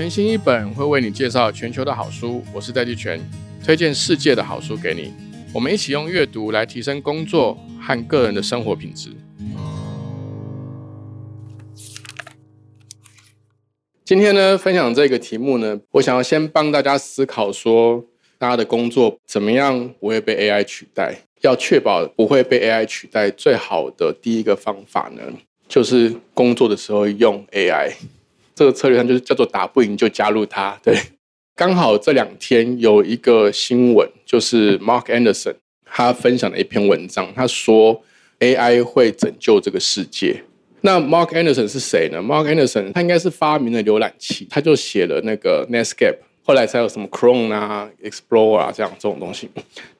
全新一本会为你介绍全球的好书，我是戴季全，推荐世界的好书给你。我们一起用阅读来提升工作和个人的生活品质。今天呢，分享这个题目呢，我想要先帮大家思考说，大家的工作怎么样不会被 AI 取代？要确保不会被 AI 取代，最好的第一个方法呢，就是工作的时候用 AI。这个策略上就是叫做打不赢就加入它。对，刚好这两天有一个新闻，就是 Mark Anderson 他分享了一篇文章，他说 AI 会拯救这个世界。那 Mark Anderson 是谁呢？Mark Anderson 他应该是发明了浏览器，他就写了那个 Netscape，后来才有什么 Chrome 啊、Explorer 啊这样这种东西。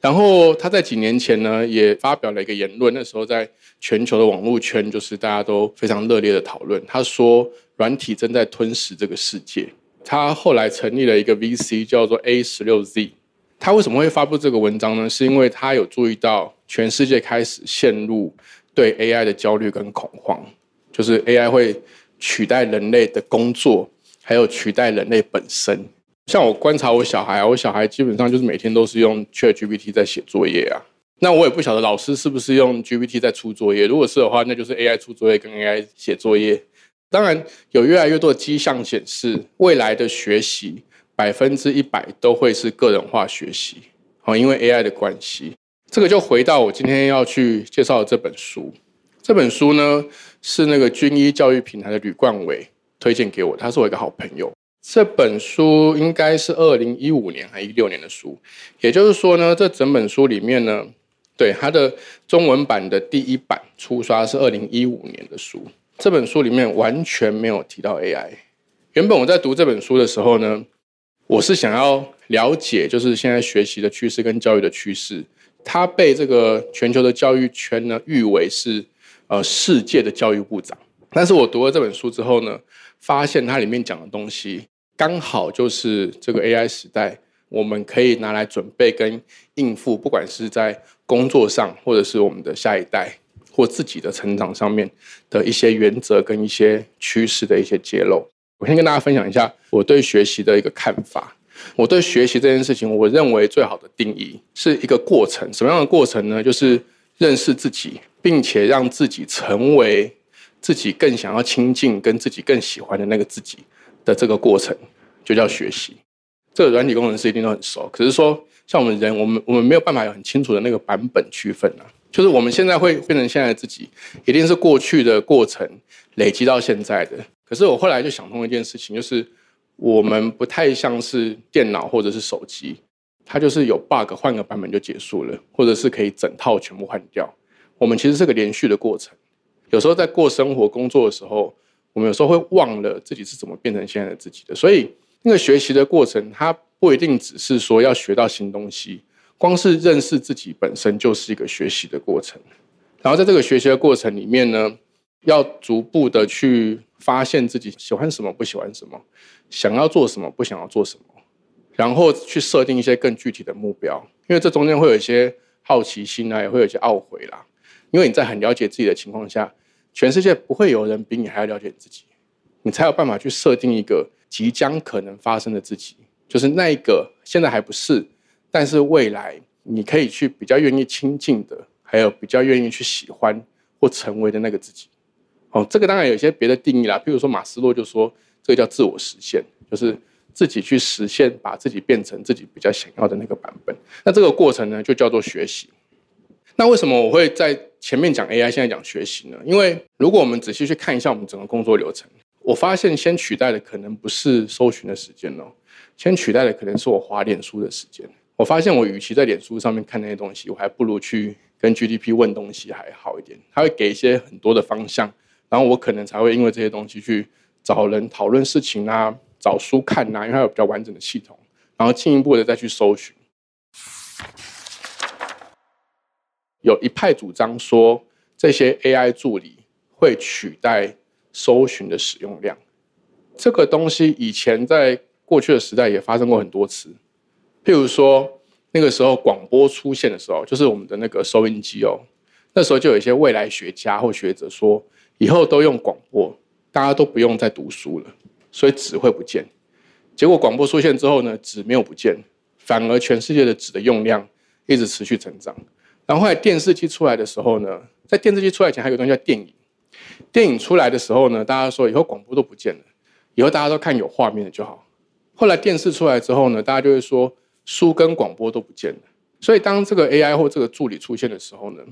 然后他在几年前呢，也发表了一个言论，那时候在全球的网络圈就是大家都非常热烈的讨论。他说。软体正在吞噬这个世界。他后来成立了一个 VC，叫做 A 十六 Z。他为什么会发布这个文章呢？是因为他有注意到全世界开始陷入对 AI 的焦虑跟恐慌，就是 AI 会取代人类的工作，还有取代人类本身。像我观察我小孩，我小孩基本上就是每天都是用 ChatGPT 在写作业啊。那我也不晓得老师是不是用 GPT 在出作业。如果是的话，那就是 AI 出作业跟 AI 写作业。当然，有越来越多的迹象显示，未来的学习百分之一百都会是个人化学习。好，因为 AI 的关系，这个就回到我今天要去介绍的这本书。这本书呢，是那个军医教育平台的吕冠伟推荐给我，他是我一个好朋友。这本书应该是二零一五年还一六年的书，也就是说呢，这整本书里面呢，对它的中文版的第一版初刷是二零一五年的书。这本书里面完全没有提到 AI。原本我在读这本书的时候呢，我是想要了解，就是现在学习的趋势跟教育的趋势。他被这个全球的教育圈呢誉为是呃世界的教育部长。但是我读了这本书之后呢，发现它里面讲的东西刚好就是这个 AI 时代，我们可以拿来准备跟应付，不管是在工作上，或者是我们的下一代。或自己的成长上面的一些原则跟一些趋势的一些揭露，我先跟大家分享一下我对学习的一个看法。我对学习这件事情，我认为最好的定义是一个过程。什么样的过程呢？就是认识自己，并且让自己成为自己更想要亲近、跟自己更喜欢的那个自己的这个过程，就叫学习。这个软体工程师一定都很熟，可是说像我们人，我们我们没有办法有很清楚的那个版本区分啊。就是我们现在会变成现在自己，一定是过去的过程累积到现在的。可是我后来就想通一件事情，就是我们不太像是电脑或者是手机，它就是有 bug 换个版本就结束了，或者是可以整套全部换掉。我们其实是个连续的过程。有时候在过生活、工作的时候，我们有时候会忘了自己是怎么变成现在的自己的。所以那个学习的过程，它不一定只是说要学到新东西。光是认识自己本身就是一个学习的过程，然后在这个学习的过程里面呢，要逐步的去发现自己喜欢什么、不喜欢什么，想要做什么、不想要做什么，然后去设定一些更具体的目标。因为这中间会有一些好奇心啊，也会有一些懊悔啦。因为你在很了解自己的情况下，全世界不会有人比你还要了解自己，你才有办法去设定一个即将可能发生的自己，就是那一个现在还不是。但是未来你可以去比较愿意亲近的，还有比较愿意去喜欢或成为的那个自己，哦，这个当然有些别的定义啦。比如说马斯洛就说，这个叫自我实现，就是自己去实现，把自己变成自己比较想要的那个版本。那这个过程呢，就叫做学习。那为什么我会在前面讲 AI，现在讲学习呢？因为如果我们仔细去看一下我们整个工作流程，我发现先取代的可能不是搜寻的时间哦，先取代的可能是我滑脸书的时间。我发现，我与其在脸书上面看那些东西，我还不如去跟 GDP 问东西还好一点。他会给一些很多的方向，然后我可能才会因为这些东西去找人讨论事情啊，找书看啊，因为它有比较完整的系统，然后进一步的再去搜寻。有一派主张说，这些 AI 助理会取代搜寻的使用量。这个东西以前在过去的时代也发生过很多次。譬如说，那个时候广播出现的时候，就是我们的那个收音机哦。那时候就有一些未来学家或学者说，以后都用广播，大家都不用再读书了，所以纸会不见。结果广播出现之后呢，纸没有不见，反而全世界的纸的用量一直持续成长。然后后来电视机出来的时候呢，在电视机出来前还有东西叫电影。电影出来的时候呢，大家说以后广播都不见了，以后大家都看有画面的就好。后来电视出来之后呢，大家就会说书跟广播都不见了。所以当这个 AI 或这个助理出现的时候呢，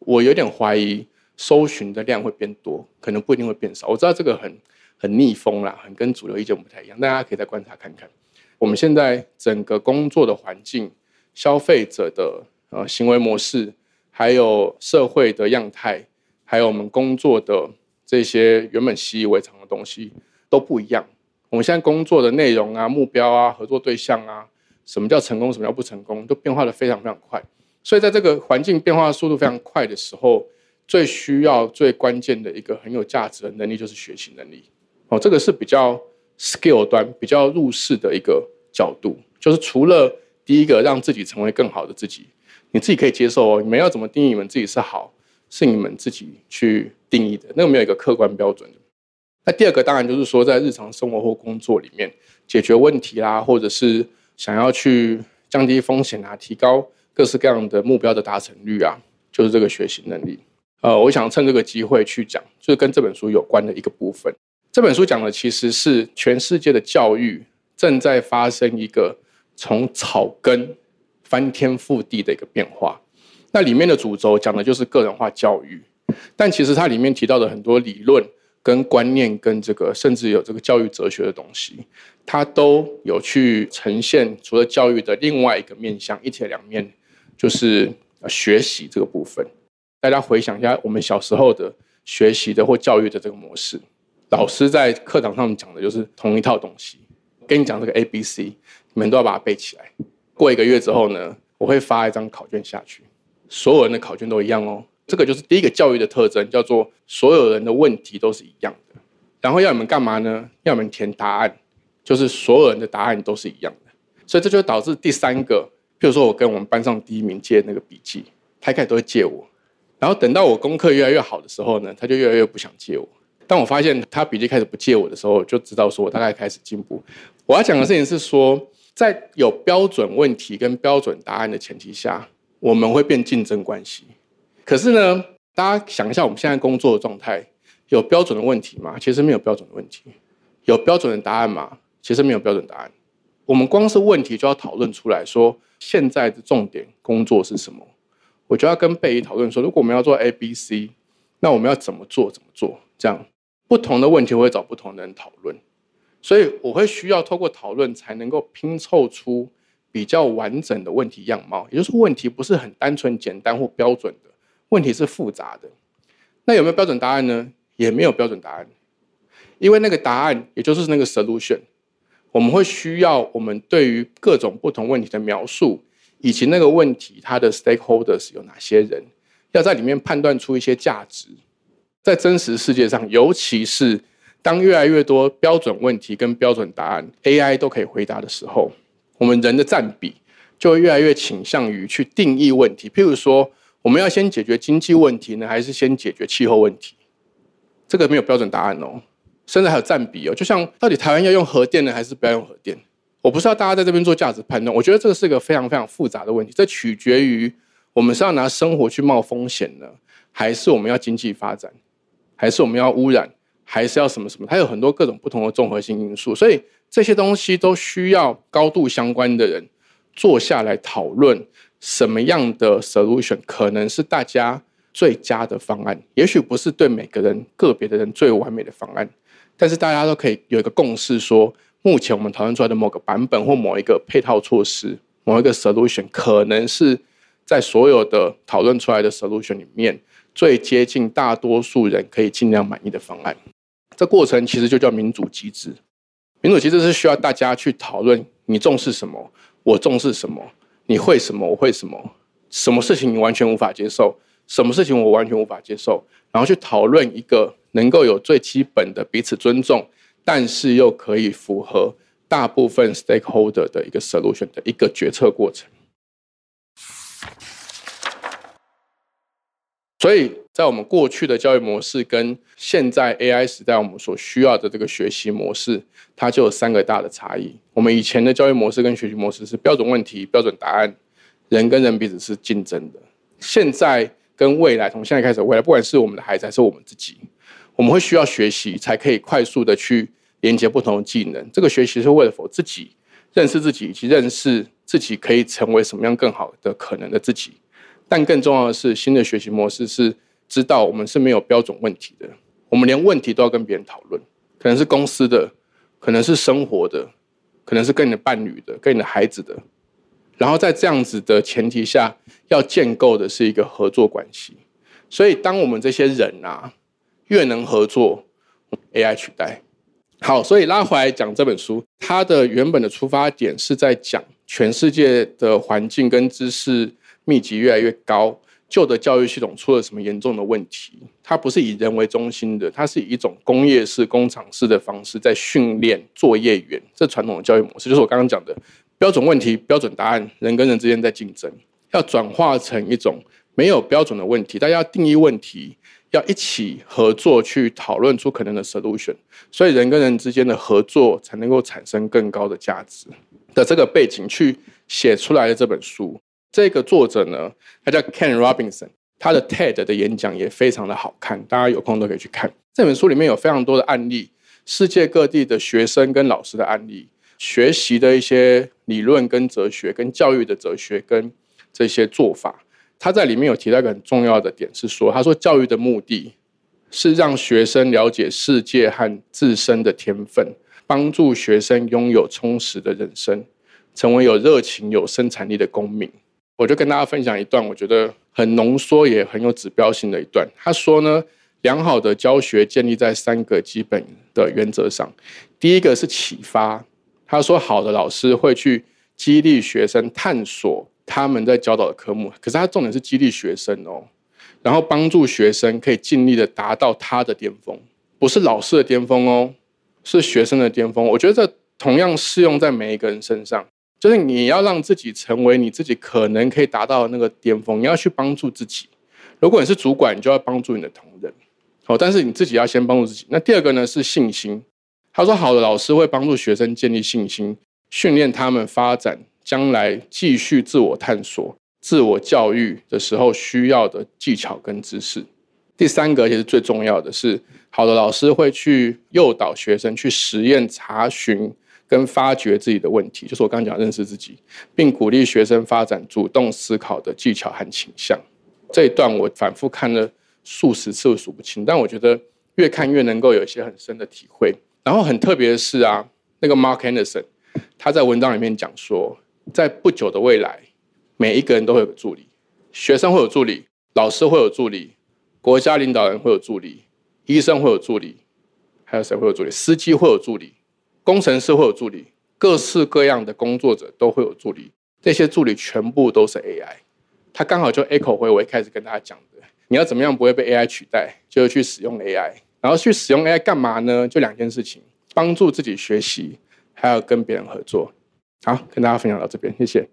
我有点怀疑搜寻的量会变多，可能不一定会变少。我知道这个很很逆风啦，很跟主流意见不太一样，大家可以再观察看看。我们现在整个工作的环境、消费者的呃行为模式，还有社会的样态。还有我们工作的这些原本习以为常的东西都不一样。我们现在工作的内容啊、目标啊、合作对象啊，什么叫成功，什么叫不成功，都变化的非常非常快。所以在这个环境变化速度非常快的时候，最需要、最关键的一个很有价值的能力就是学习能力。哦，这个是比较 skill 端、比较入世的一个角度，就是除了第一个让自己成为更好的自己，你自己可以接受哦。你们要怎么定义你们自己是好？是你们自己去定义的，那个没有一个客观标准。那第二个当然就是说，在日常生活或工作里面解决问题啦，或者是想要去降低风险啊，提高各式各样的目标的达成率啊，就是这个学习能力。呃，我想趁这个机会去讲，就是跟这本书有关的一个部分。这本书讲的其实是全世界的教育正在发生一个从草根翻天覆地的一个变化。那里面的主轴讲的就是个人化教育，但其实它里面提到的很多理论、跟观念、跟这个甚至有这个教育哲学的东西，它都有去呈现。除了教育的另外一个面向，一体两面，就是学习这个部分。大家回想一下，我们小时候的学习的或教育的这个模式，老师在课堂上讲的就是同一套东西，跟你讲这个 A、B、C，你们都要把它背起来。过一个月之后呢，我会发一张考卷下去。所有人的考卷都一样哦，这个就是第一个教育的特征，叫做所有人的问题都是一样的。然后要你们干嘛呢？要你们填答案，就是所有人的答案都是一样的。所以这就导致第三个，比如说我跟我们班上第一名借那个笔记，他一开始都会借我。然后等到我功课越来越好的时候呢，他就越来越不想借我。当我发现他笔记开始不借我的时候，就知道说我大概开始进步。我要讲的事情是说，在有标准问题跟标准答案的前提下。我们会变竞争关系，可是呢，大家想一下，我们现在工作的状态有标准的问题吗？其实没有标准的问题，有标准的答案吗？其实没有标准答案。我们光是问题就要讨论出来说，现在的重点工作是什么？我就要跟贝姨讨论说，如果我们要做 A、B、C，那我们要怎么做？怎么做？这样不同的问题我会找不同的人讨论，所以我会需要透过讨论才能够拼凑出。比较完整的问题样貌，也就是问题不是很单纯、简单或标准的，问题是复杂的。那有没有标准答案呢？也没有标准答案，因为那个答案也就是那个 solution，我们会需要我们对于各种不同问题的描述，以及那个问题它的 stakeholders 有哪些人，要在里面判断出一些价值。在真实世界上，尤其是当越来越多标准问题跟标准答案 AI 都可以回答的时候。我们人的占比就会越来越倾向于去定义问题，譬如说，我们要先解决经济问题呢，还是先解决气候问题？这个没有标准答案哦，甚至还有占比哦。就像到底台湾要用核电呢，还是不要用核电？我不是要大家在这边做价值判断，我觉得这个是一个非常非常复杂的问题，这取决于我们是要拿生活去冒风险呢，还是我们要经济发展，还是我们要污染，还是要什么什么？它有很多各种不同的综合性因素，所以。这些东西都需要高度相关的人坐下来讨论，什么样的 solution 可能是大家最佳的方案。也许不是对每个人个别的人最完美的方案，但是大家都可以有一个共识，说目前我们讨论出来的某个版本或某一个配套措施、某一个 solution，可能是在所有的讨论出来的 solution 里面最接近大多数人可以尽量满意的方案。这过程其实就叫民主机制。民主机制是需要大家去讨论，你重视什么，我重视什么，你会什么，我会什么，什么事情你完全无法接受，什么事情我完全无法接受，然后去讨论一个能够有最基本的彼此尊重，但是又可以符合大部分 stakeholder 的一个 solution 的一个决策过程。所以在我们过去的教育模式跟现在 AI 时代我们所需要的这个学习模式，它就有三个大的差异。我们以前的教育模式跟学习模式是标准问题、标准答案，人跟人彼此是竞争的。现在跟未来，从现在开始，未来不管是我们的孩子还是我们自己，我们会需要学习，才可以快速的去连接不同的技能。这个学习是为了否自己认识自己，以及认识自己可以成为什么样更好的可能的自己。但更重要的是，新的学习模式是知道我们是没有标准问题的，我们连问题都要跟别人讨论，可能是公司的，可能是生活的，可能是跟你的伴侣的，跟你的孩子的。然后在这样子的前提下，要建构的是一个合作关系。所以，当我们这些人啊越能合作，AI 取代。好，所以拉回来讲这本书，它的原本的出发点是在讲全世界的环境跟知识密集越来越高，旧的教育系统出了什么严重的问题？它不是以人为中心的，它是以一种工业式、工厂式的方式在训练作业员。这传统的教育模式，就是我刚刚讲的。标准问题、标准答案，人跟人之间在竞争，要转化成一种没有标准的问题，大家要定义问题，要一起合作去讨论出可能的 solution，所以人跟人之间的合作才能够产生更高的价值的这个背景去写出来的这本书。这个作者呢，他叫 Ken Robinson，他的 TED 的演讲也非常的好看，大家有空都可以去看。这本书里面有非常多的案例，世界各地的学生跟老师的案例。学习的一些理论跟哲学，跟教育的哲学跟这些做法，他在里面有提到一个很重要的点，是说，他说教育的目的是让学生了解世界和自身的天分，帮助学生拥有充实的人生，成为有热情、有生产力的公民。我就跟大家分享一段，我觉得很浓缩也很有指标性的一段。他说呢，良好的教学建立在三个基本的原则上，第一个是启发。他说：“好的老师会去激励学生探索他们在教导的科目，可是他重点是激励学生哦，然后帮助学生可以尽力的达到他的巅峰，不是老师的巅峰哦，是学生的巅峰。我觉得这同样适用在每一个人身上，就是你要让自己成为你自己可能可以达到的那个巅峰，你要去帮助自己。如果你是主管，你就要帮助你的同仁，好，但是你自己要先帮助自己。那第二个呢是信心。”他说：“好的老师会帮助学生建立信心，训练他们发展将来继续自我探索、自我教育的时候需要的技巧跟知识。第三个，也是最重要的是，好的老师会去诱导学生去实验、查询跟发掘自己的问题，就是我刚刚讲认识自己，并鼓励学生发展主动思考的技巧和倾向。这一段我反复看了数十次，数不清，但我觉得越看越能够有一些很深的体会。”然后很特别的是啊，那个 Mark Anderson，他在文章里面讲说，在不久的未来，每一个人都会有助理，学生会有助理，老师会有助理，国家领导人会有助理，医生会有助理，还有谁会有助理？司机会有助理，工程师会有助理，各式各样的工作者都会有助理。这些助理全部都是 AI，他刚好就 echo 回我一开始跟大家讲的，你要怎么样不会被 AI 取代，就是去使用 AI。然后去使用 AI 干嘛呢？就两件事情：帮助自己学习，还有跟别人合作。好，跟大家分享到这边，谢谢。